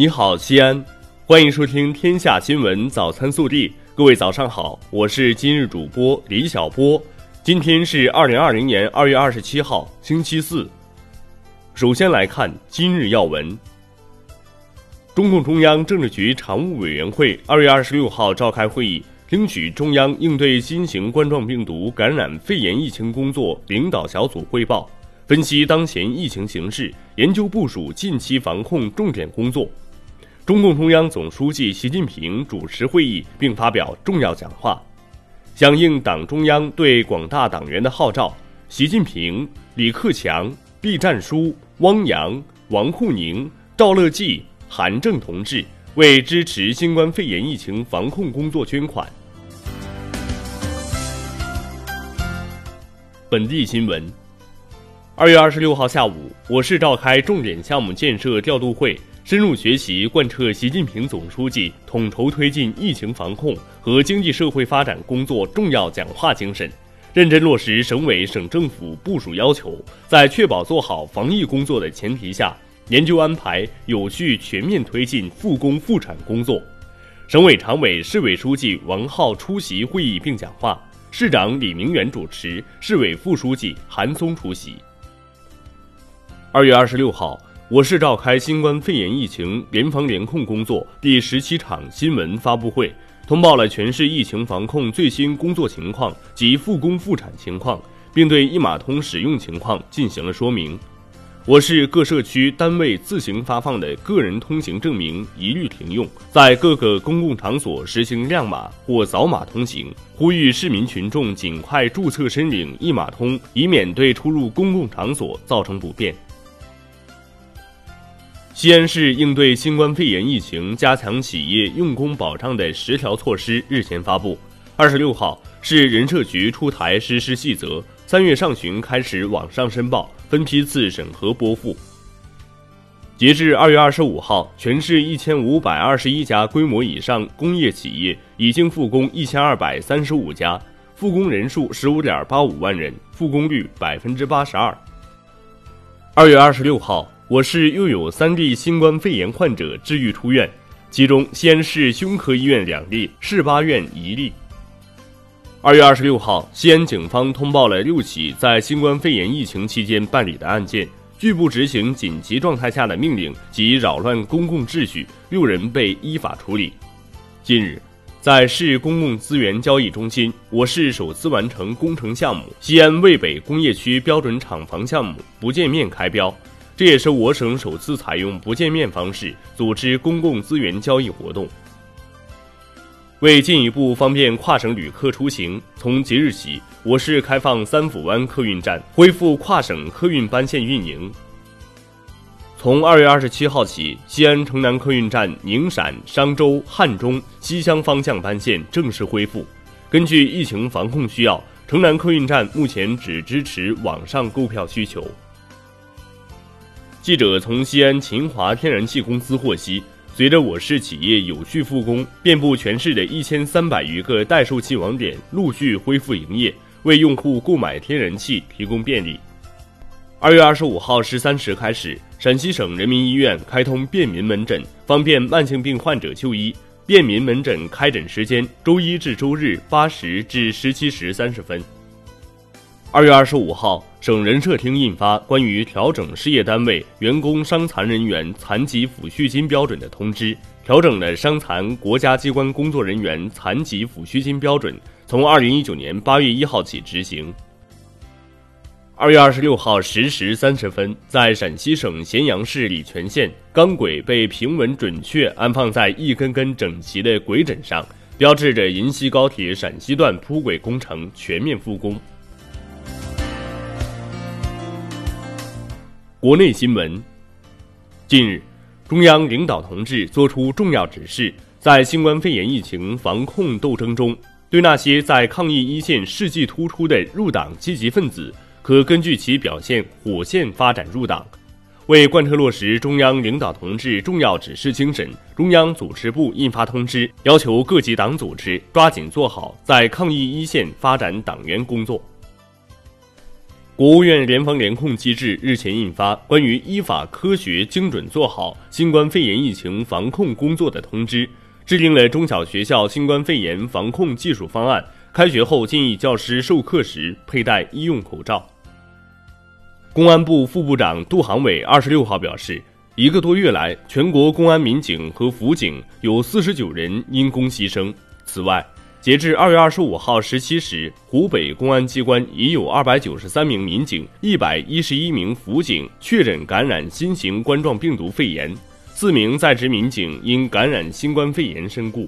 你好，西安，欢迎收听《天下新闻早餐速递》。各位早上好，我是今日主播李小波。今天是二零二零年二月二十七号，星期四。首先来看今日要闻。中共中央政治局常务委员会二月二十六号召开会议，听取中央应对新型冠状病毒感染肺炎疫情工作领导小组汇报。分析当前疫情形势，研究部署近期防控重点工作。中共中央总书记习近平主持会议并发表重要讲话。响应党中央对广大党员的号召，习近平、李克强、毕战书、汪洋、王沪宁、赵乐际、韩正同志为支持新冠肺炎疫情防控工作捐款。本地新闻。二月二十六号下午，我市召开重点项目建设调度会，深入学习贯彻习近平总书记统筹推进疫情防控和经济社会发展工作重要讲话精神，认真落实省委省政府部署要求，在确保做好防疫工作的前提下，研究安排有序全面推进复工复产工作。省委常委、市委书记王浩出席会议并讲话，市长李明远主持，市委副书记韩松出席。二月二十六号，我市召开新冠肺炎疫情联防联控工作第十七场新闻发布会，通报了全市疫情防控最新工作情况及复工复产情况，并对一码通使用情况进行了说明。我市各社区单位自行发放的个人通行证明一律停用，在各个公共场所实行亮码或扫码通行，呼吁市民群众尽快注册申领一码通，以免对出入公共场所造成不便。西安市应对新冠肺炎疫情加强企业用工保障的十条措施日前发布。二十六号，市人社局出台实施细则，三月上旬开始网上申报，分批次审核拨付。截至二月二十五号，全市一千五百二十一家规模以上工业企业已经复工一千二百三十五家，复工人数十五点八五万人，复工率百分之八十二。二月二十六号。我市又有三例新冠肺炎患者治愈出院，其中西安市胸科医院两例，市八院一例。二月二十六号，西安警方通报了六起在新冠肺炎疫情期间办理的案件，拒不执行紧急状态下的命令及扰乱公共秩序，六人被依法处理。近日，在市公共资源交易中心，我市首次完成工程项目——西安渭北工业区标准厂房项目不见面开标。这也是我省首次采用不见面方式组织公共资源交易活动。为进一步方便跨省旅客出行，从即日起，我市开放三府湾客运站，恢复跨省客运班线运营。从二月二十七号起，西安城南客运站宁陕、商州、汉中、西乡方向班线正式恢复。根据疫情防控需要，城南客运站目前只支持网上购票需求。记者从西安秦华天然气公司获悉，随着我市企业有序复工，遍布全市的一千三百余个待售气网点陆续恢复营业，为用户购买天然气提供便利。二月二十五号十三时开始，陕西省人民医院开通便民门诊，方便慢性病患者就医。便民门诊开诊时间：周一至周日八时至十七时三十分。二月二十五号，省人社厅印发关于调整事业单位员工伤残人员残疾抚恤金标准的通知，调整了伤残国家机关工作人员残疾抚恤金标准，从二零一九年八月一号起执行。二月二十六号十时三十分，在陕西省咸阳市礼泉县，钢轨被平稳准确安放在一根根整齐的轨枕上，标志着银西高铁陕西段铺轨工程全面复工。国内新闻。近日，中央领导同志作出重要指示，在新冠肺炎疫情防控斗争中，对那些在抗疫一线事迹突出的入党积极分子，可根据其表现火线发展入党。为贯彻落实中央领导同志重要指示精神，中央组织部印发通知，要求各级党组织抓紧做好在抗疫一线发展党员工作。国务院联防联控机制日前印发《关于依法科学精准做好新冠肺炎疫情防控工作的通知》，制定了中小学校新冠肺炎防控技术方案。开学后建议教师授课时佩戴医用口罩。公安部副部长杜航伟二十六号表示，一个多月来，全国公安民警和辅警有四十九人因公牺牲。此外，截至二月二十五号十七时，湖北公安机关已有二百九十三名民警、一百一十一名辅警确诊感染新型冠状病毒肺炎，四名在职民警因感染新冠肺炎身故。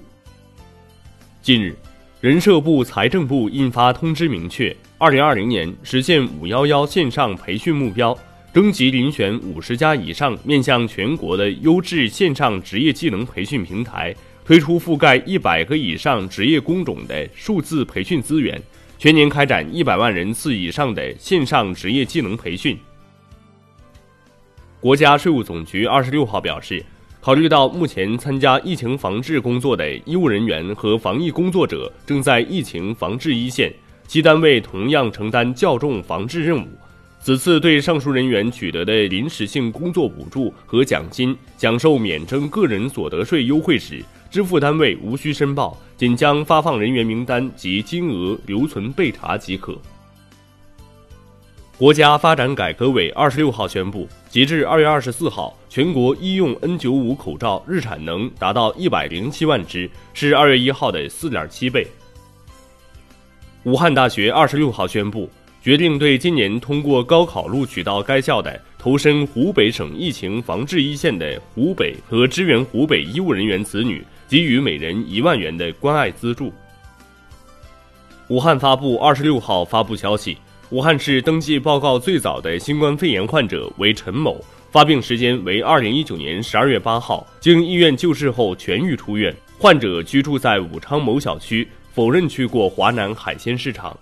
近日，人社部、财政部印发通知，明确二零二零年实现“五幺幺”线上培训目标，征集遴选五十家以上面向全国的优质线上职业技能培训平台。推出覆盖一百个以上职业工种的数字培训资源，全年开展一百万人次以上的线上职业技能培训。国家税务总局二十六号表示，考虑到目前参加疫情防治工作的医务人员和防疫工作者正在疫情防治一线，其单位同样承担较重防治任务。此次对上述人员取得的临时性工作补助和奖金，享受免征个人所得税优惠时，支付单位无需申报，仅将发放人员名单及金额留存备查即可。国家发展改革委二十六号宣布，截至二月二十四号，全国医用 N 九五口罩日产能达到一百零七万只，是二月一号的四点七倍。武汉大学二十六号宣布。决定对今年通过高考录取到该校的投身湖北省疫情防治一线的湖北和支援湖北医务人员子女给予每人一万元的关爱资助。武汉发布二十六号发布消息，武汉市登记报告最早的新冠肺炎患者为陈某，发病时间为二零一九年十二月八号，经医院救治后痊愈出院。患者居住在武昌某小区，否认去过华南海鲜市场。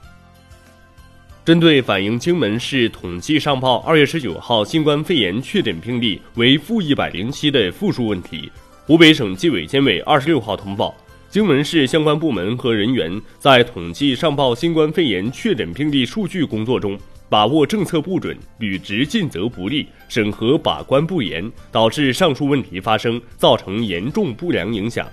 针对反映荆门市统计上报二月十九号新冠肺炎确诊病例为负一百零七的负数问题，湖北省纪委监委二十六号通报，荆门市相关部门和人员在统计上报新冠肺炎确诊病例数据工作中，把握政策不准、履职尽责不力、审核把关不严，导致上述问题发生，造成严重不良影响。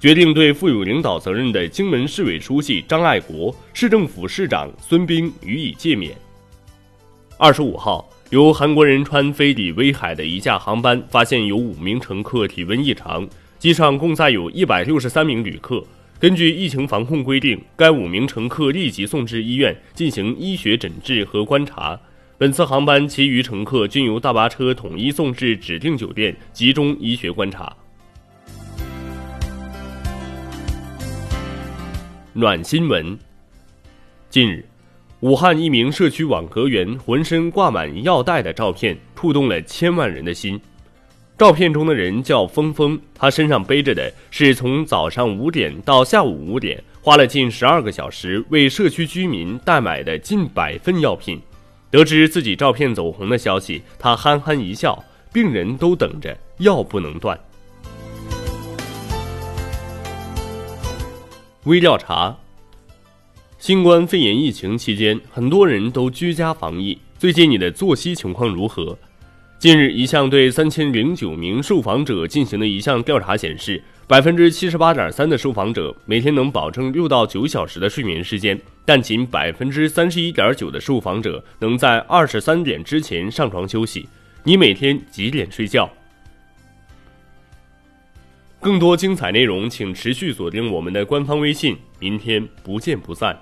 决定对负有领导责任的荆门市委书记张爱国、市政府市长孙兵予以诫勉。二十五号，由韩国仁川飞抵威海的一架航班发现有五名乘客体温异常，机上共载有一百六十三名旅客。根据疫情防控规定，该五名乘客立即送至医院进行医学诊治和观察。本次航班其余乘客均由大巴车统一送至指定酒店集中医学观察。暖新闻。近日，武汉一名社区网格员浑身挂满药袋的照片触动了千万人的心。照片中的人叫峰峰，他身上背着的是从早上五点到下午五点，花了近十二个小时为社区居民代买的近百份药品。得知自己照片走红的消息，他憨憨一笑：“病人都等着，药不能断。”微调查：新冠肺炎疫情期间，很多人都居家防疫。最近你的作息情况如何？近日，一项对三千零九名受访者进行的一项调查显示，百分之七十八点三的受访者每天能保证六到九小时的睡眠时间，但仅百分之三十一点九的受访者能在二十三点之前上床休息。你每天几点睡觉？更多精彩内容，请持续锁定我们的官方微信。明天不见不散。